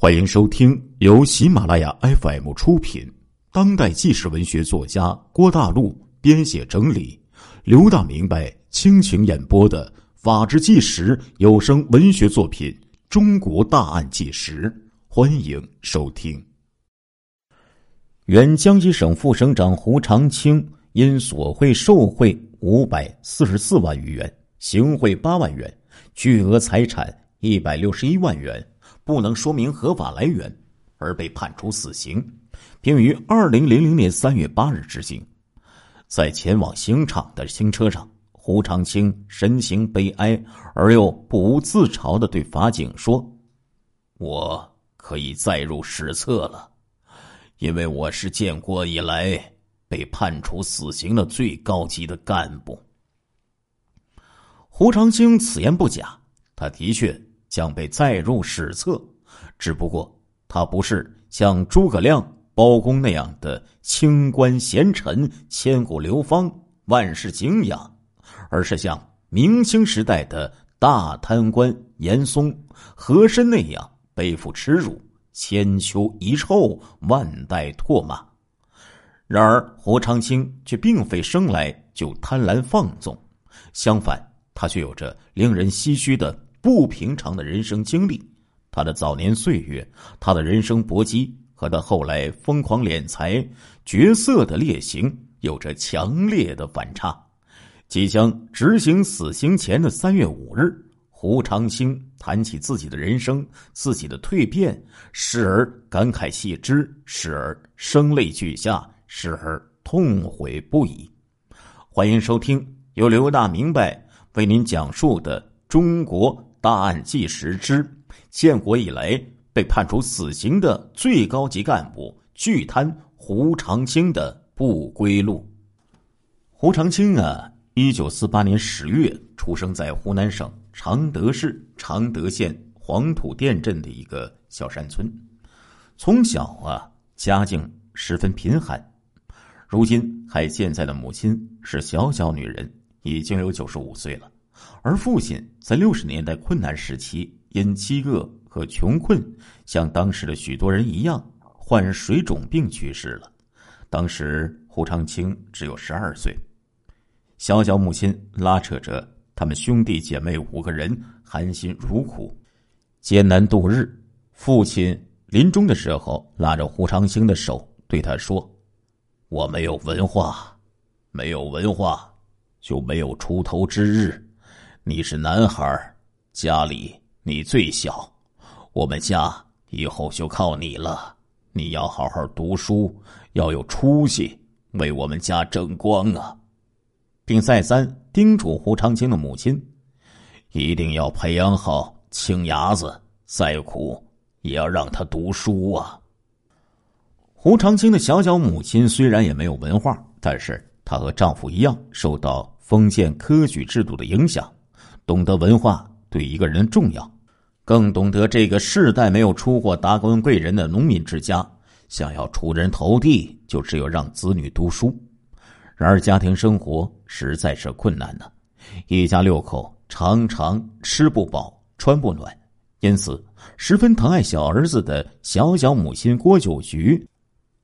欢迎收听由喜马拉雅 FM 出品、当代纪实文学作家郭大陆编写整理、刘大明白倾情演播的《法制纪实》有声文学作品《中国大案纪实》，欢迎收听。原江西省副省长胡长清因索贿受贿五百四十四万余元，行贿八万元，巨额财产一百六十一万元。不能说明合法来源，而被判处死刑，并于二零零零年三月八日执行。在前往刑场的新车上，胡长清神情悲哀而又不无自嘲的对法警说：“我可以载入史册了，因为我是建国以来被判处死刑的最高级的干部。”胡长清此言不假，他的确。将被载入史册，只不过他不是像诸葛亮、包公那样的清官贤臣、千古流芳、万世敬仰，而是像明清时代的大贪官严嵩、和珅那样背负耻辱、千秋遗臭、万代唾骂。然而，胡长清却并非生来就贪婪放纵，相反，他却有着令人唏嘘的。不平常的人生经历，他的早年岁月，他的人生搏击和他后来疯狂敛财、角色的劣行有着强烈的反差。即将执行死刑前的三月五日，胡长清谈起自己的人生、自己的蜕变，时而感慨系之，时而声泪俱下，时而痛悔不已。欢迎收听由刘大明白为您讲述的中国。大案纪实之建国以来被判处死刑的最高级干部巨贪胡长清的不归路。胡长清啊，一九四八年十月出生在湖南省常德市常德县黄土店镇的一个小山村，从小啊家境十分贫寒，如今还健在的母亲是小小女人，已经有九十五岁了。而父亲在六十年代困难时期，因饥饿和穷困，像当时的许多人一样，患水肿病去世了。当时胡长清只有十二岁，小小母亲拉扯着他们兄弟姐妹五个人，含辛茹苦，艰难度日。父亲临终的时候，拉着胡长清的手，对他说：“我没有文化，没有文化，就没有出头之日。”你是男孩家里你最小，我们家以后就靠你了。你要好好读书，要有出息，为我们家争光啊！并再三叮嘱胡长清的母亲，一定要培养好青伢子，再苦也要让他读书啊！胡长清的小小母亲虽然也没有文化，但是她和丈夫一样，受到封建科举制度的影响。懂得文化对一个人重要，更懂得这个世代没有出过达官贵人的农民之家，想要出人头地，就只有让子女读书。然而家庭生活实在是困难呢，一家六口常常吃不饱穿不暖，因此十分疼爱小儿子的小小母亲郭九菊，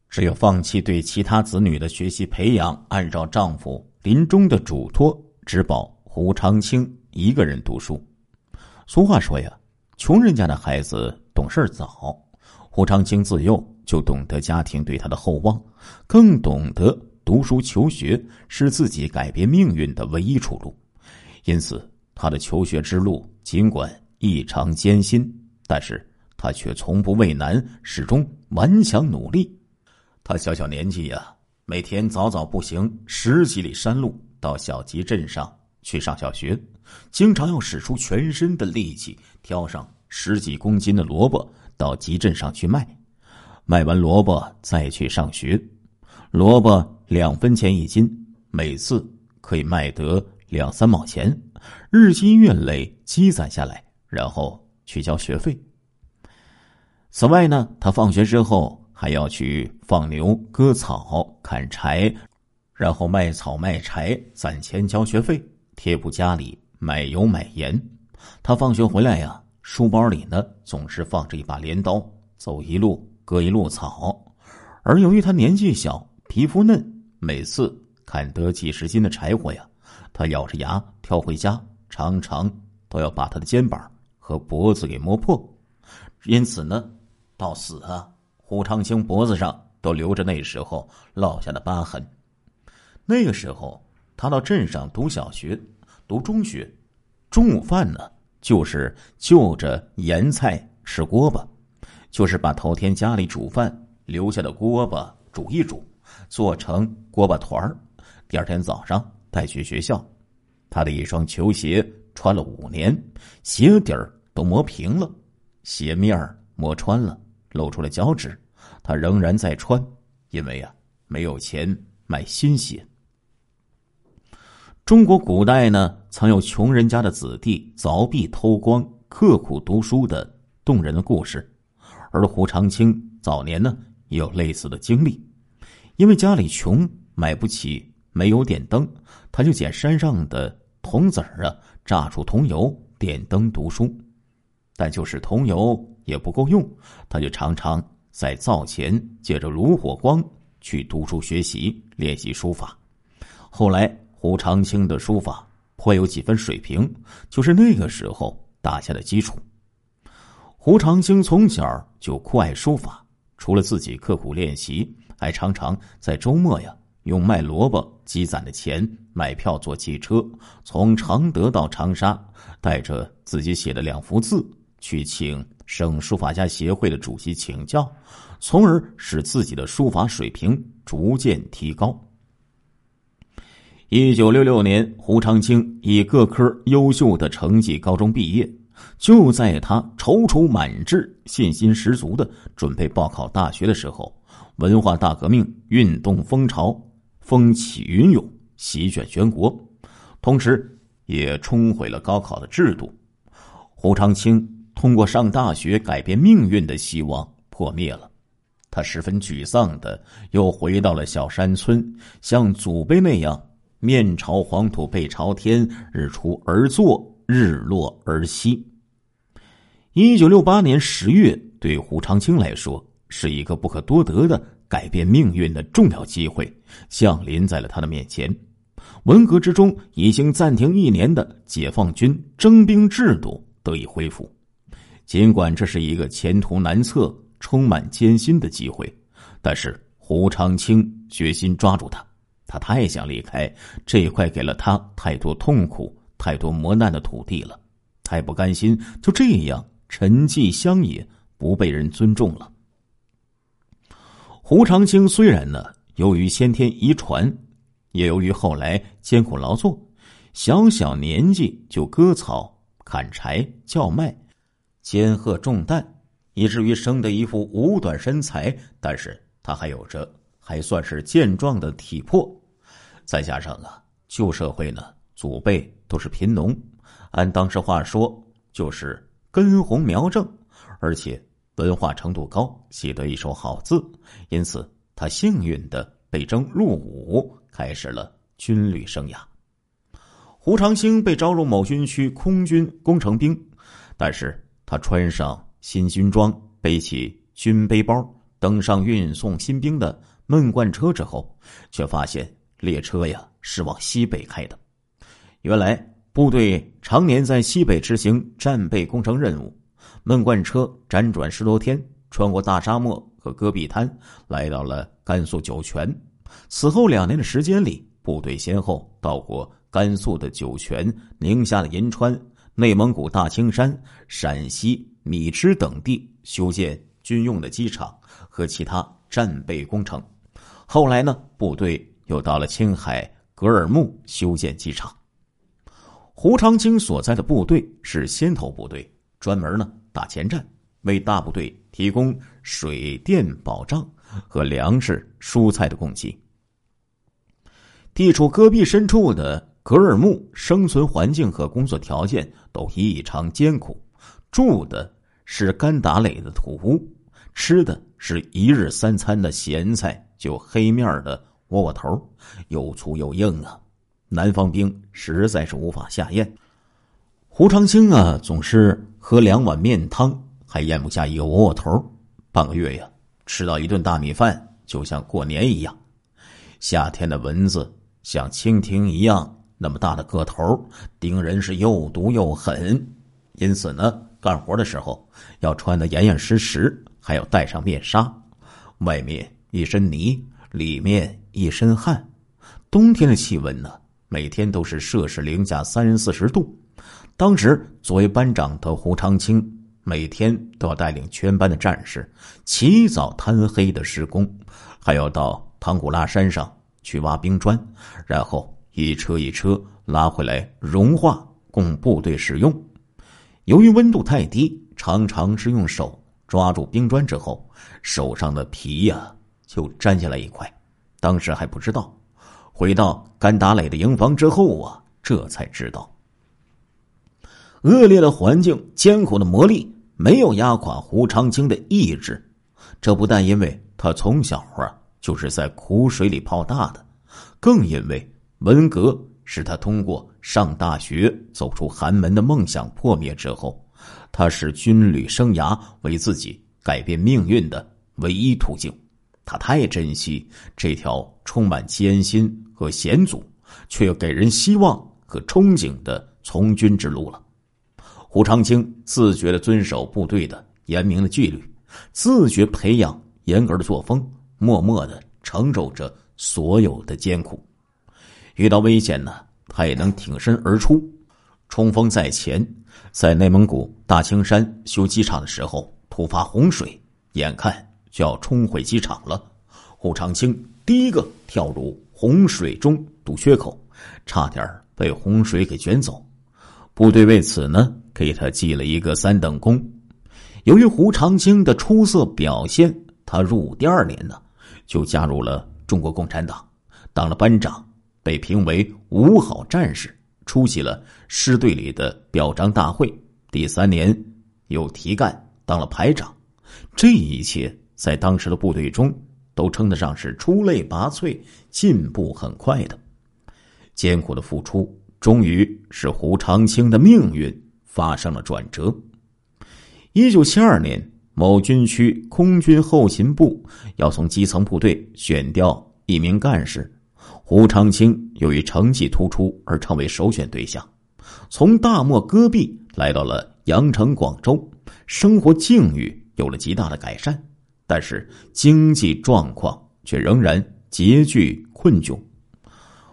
只有放弃对其他子女的学习培养，按照丈夫临终的嘱托，只保胡长青。一个人读书，俗话说呀，穷人家的孩子懂事早。胡长清自幼就懂得家庭对他的厚望，更懂得读书求学是自己改变命运的唯一出路。因此，他的求学之路尽管异常艰辛，但是他却从不畏难，始终顽强努力。他小小年纪呀，每天早早步行十几里山路到小集镇上。去上小学，经常要使出全身的力气挑上十几公斤的萝卜到集镇上去卖，卖完萝卜再去上学。萝卜两分钱一斤，每次可以卖得两三毛钱，日积月累积攒下来，然后去交学费。此外呢，他放学之后还要去放牛、割草、砍柴，然后卖草卖柴攒钱交学费。贴补家里买油买盐，他放学回来呀，书包里呢总是放着一把镰刀，走一路割一路草，而由于他年纪小，皮肤嫩，每次砍得几十斤的柴火呀，他咬着牙挑回家，常常都要把他的肩膀和脖子给磨破。因此呢，到死啊，胡长清脖子上都留着那时候落下的疤痕。那个时候，他到镇上读小学、读中学，中午饭呢，就是就着盐菜吃锅巴，就是把头天家里煮饭留下的锅巴煮一煮，做成锅巴团儿，第二天早上带去学校。他的一双球鞋穿了五年，鞋底儿都磨平了，鞋面儿磨穿了，露出了脚趾，他仍然在穿，因为啊，没有钱买新鞋。中国古代呢，曾有穷人家的子弟凿壁偷光、刻苦读书的动人的故事，而胡长清早年呢也有类似的经历。因为家里穷，买不起煤油点灯，他就捡山上的铜子儿啊，榨出桐油点灯读书。但就是桐油也不够用，他就常常在灶前借着炉火光去读书学习、练习书法。后来。胡长清的书法颇有几分水平，就是那个时候打下的基础。胡长清从小就酷爱书法，除了自己刻苦练习，还常常在周末呀用卖萝卜积攒的钱买票坐汽车，从常德到长沙，带着自己写的两幅字去请省书法家协会的主席请教，从而使自己的书法水平逐渐提高。一九六六年，胡长清以各科优秀的成绩高中毕业。就在他踌躇满志、信心十足的准备报考大学的时候，文化大革命运动风潮风起云涌，席卷全国，同时也冲毁了高考的制度。胡长清通过上大学改变命运的希望破灭了，他十分沮丧的又回到了小山村，像祖辈那样。面朝黄土背朝天，日出而作，日落而息。一九六八年十月，对胡长清来说是一个不可多得的改变命运的重要机会，降临在了他的面前。文革之中已经暂停一年的解放军征兵制度得以恢复，尽管这是一个前途难测、充满艰辛的机会，但是胡长清决心抓住它。他太想离开这块给了他太多痛苦、太多磨难的土地了，太不甘心就这样沉寂乡野，不被人尊重了。胡长清虽然呢，由于先天遗传，也由于后来艰苦劳作，小小年纪就割草、砍柴、叫卖、肩荷重担，以至于生得一副五短身材，但是他还有着。还算是健壮的体魄，再加上啊，旧社会呢，祖辈都是贫农，按当时话说就是根红苗正，而且文化程度高，写得一手好字，因此他幸运的被征入伍，开始了军旅生涯。胡长兴被招入某军区空军工程兵，但是他穿上新军装，背起军背包，登上运送新兵的。闷罐车之后，却发现列车呀是往西北开的。原来部队常年在西北执行战备工程任务，闷罐车辗转十多天，穿过大沙漠和戈壁滩，来到了甘肃酒泉。此后两年的时间里，部队先后到过甘肃的酒泉、宁夏的银川、内蒙古大青山、陕西米脂等地，修建军用的机场和其他战备工程。后来呢，部队又到了青海格尔木修建机场。胡长清所在的部队是先头部队，专门呢打前站，为大部队提供水电保障和粮食、蔬菜的供给。地处戈壁深处的格尔木，生存环境和工作条件都异常艰苦，住的是干打垒的土屋，吃的是一日三餐的咸菜。就黑面的窝窝头，又粗又硬啊！南方兵实在是无法下咽。胡长清啊，总是喝两碗面汤，还咽不下一个窝窝头。半个月呀，吃到一顿大米饭就像过年一样。夏天的蚊子像蜻蜓一样那么大的个头，叮人是又毒又狠，因此呢，干活的时候要穿得严严实实，还要戴上面纱，外面一身泥，里面一身汗。冬天的气温呢，每天都是摄氏零下三四十度。当时作为班长的胡长青，每天都要带领全班的战士起早贪黑的施工，还要到唐古拉山上去挖冰砖，然后一车一车拉回来融化，供部队使用。由于温度太低，常常是用手抓住冰砖之后，手上的皮呀就粘下来一块。当时还不知道，回到甘达垒的营房之后啊，这才知道。恶劣的环境、艰苦的磨砺，没有压垮胡长青的意志。这不但因为他从小啊就是在苦水里泡大的，更因为文革使他通过上大学走出寒门的梦想破灭之后，他视军旅生涯为自己改变命运的唯一途径。他太珍惜这条充满艰辛和险阻，却又给人希望和憧憬的从军之路了。胡长清自觉的遵守部队的严明的纪律，自觉培养严格的作风，默默的承受着所有的艰苦。遇到危险呢，他也能挺身而出，冲锋在前。在内蒙古大青山修机场的时候，突发洪水，眼看就要冲毁机场了。胡长清第一个跳入洪水中堵缺口，差点被洪水给卷走。部队为此呢。给他记了一个三等功。由于胡长清的出色表现，他入伍第二年呢，就加入了中国共产党，当了班长，被评为五好战士，出席了师队里的表彰大会。第三年又提干当了排长。这一切在当时的部队中都称得上是出类拔萃、进步很快的。艰苦的付出，终于使胡长清的命运。发生了转折。一九七二年，某军区空军后勤部要从基层部队选调一名干事，胡长清由于成绩突出而成为首选对象。从大漠戈壁来到了羊城广州，生活境遇有了极大的改善，但是经济状况却仍然拮据困窘。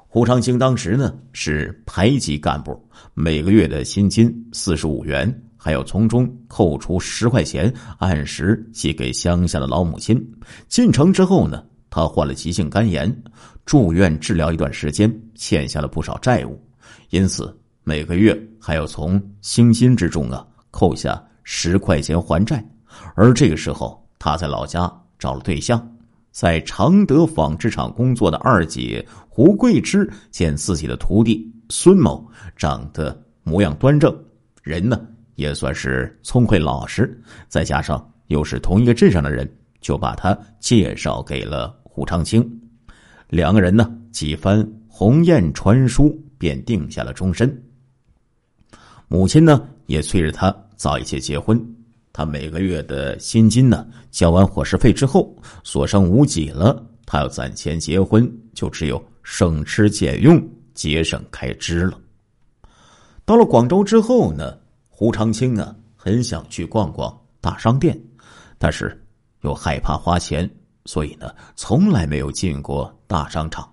胡长清当时呢是排级干部，每个月的薪金四十五元，还要从中扣除十块钱，按时寄给乡下的老母亲。进城之后呢，他患了急性肝炎，住院治疗一段时间，欠下了不少债务，因此每个月还要从薪金之中啊扣下十块钱还债。而这个时候，他在老家找了对象。在常德纺织厂工作的二姐胡桂芝见自己的徒弟孙某长得模样端正，人呢也算是聪慧老实，再加上又是同一个镇上的人，就把他介绍给了胡长清。两个人呢几番鸿雁传书，便定下了终身。母亲呢也催着他早一些结婚。他每个月的薪金呢，交完伙食费之后，所剩无几了。他要攒钱结婚，就只有省吃俭用，节省开支了。到了广州之后呢，胡长清啊，很想去逛逛大商店，但是又害怕花钱，所以呢，从来没有进过大商场。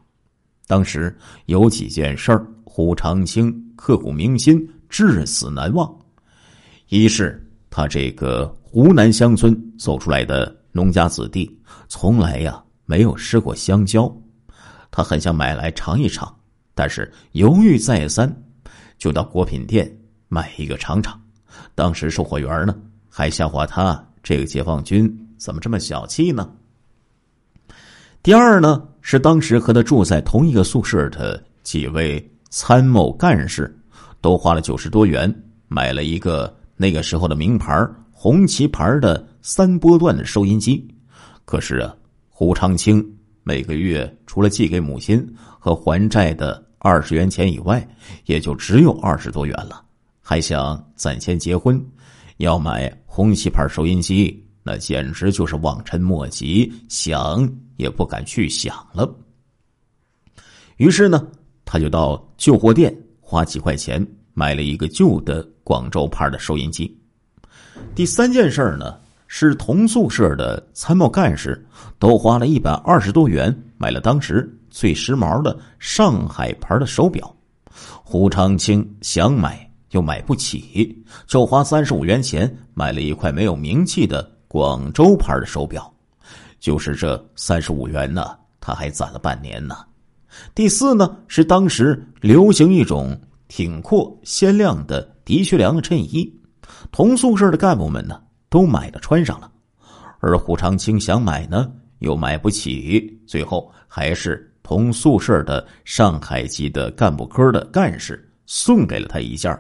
当时有几件事儿，胡长清刻骨铭心，至死难忘。一是。他这个湖南乡村走出来的农家子弟，从来呀没有吃过香蕉，他很想买来尝一尝，但是犹豫再三，就到果品店买一个尝尝。当时售货员呢还笑话他这个解放军怎么这么小气呢？第二呢是当时和他住在同一个宿舍的几位参谋干事，都花了九十多元买了一个。那个时候的名牌红旗牌的三波段的收音机，可是啊，胡长清每个月除了寄给母亲和还债的二十元钱以外，也就只有二十多元了。还想攒钱结婚，要买红旗牌收音机，那简直就是望尘莫及，想也不敢去想了。于是呢，他就到旧货店花几块钱买了一个旧的广州牌的收音机。第三件事呢，是同宿舍的参谋干事都花了一百二十多元买了当时最时髦的上海牌的手表。胡长清想买又买不起，就花三十五元钱买了一块没有名气的。广州牌的手表，就是这三十五元呢，他还攒了半年呢。第四呢，是当时流行一种挺阔鲜亮的的确良的衬衣，同宿舍的干部们呢都买了穿上了，而胡长清想买呢又买不起，最后还是同宿舍的上海籍的干部科的干事送给了他一件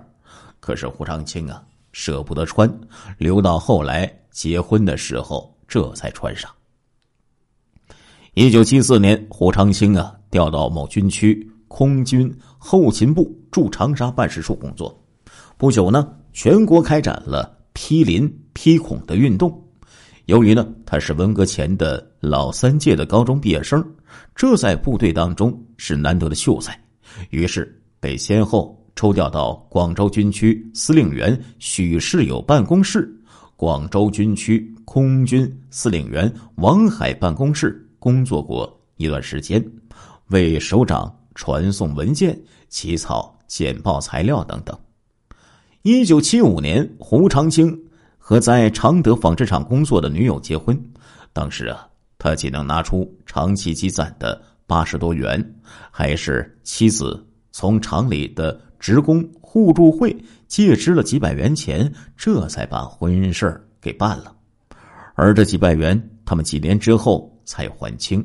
可是胡长清啊舍不得穿，留到后来。结婚的时候，这才穿上。一九七四年，胡长清啊调到某军区空军后勤部驻长沙办事处工作。不久呢，全国开展了批林批孔的运动。由于呢他是文革前的老三届的高中毕业生，这在部队当中是难得的秀才，于是被先后抽调到广州军区司令员许世友办公室。广州军区空军司令员王海办公室工作过一段时间，为首长传送文件、起草简报材料等等。一九七五年，胡长清和在常德纺织厂工作的女友结婚。当时啊，他仅能拿出长期积攒的八十多元，还是妻子从厂里的职工互助会。借支了几百元钱，这才把婚事给办了。而这几百元，他们几年之后才还清。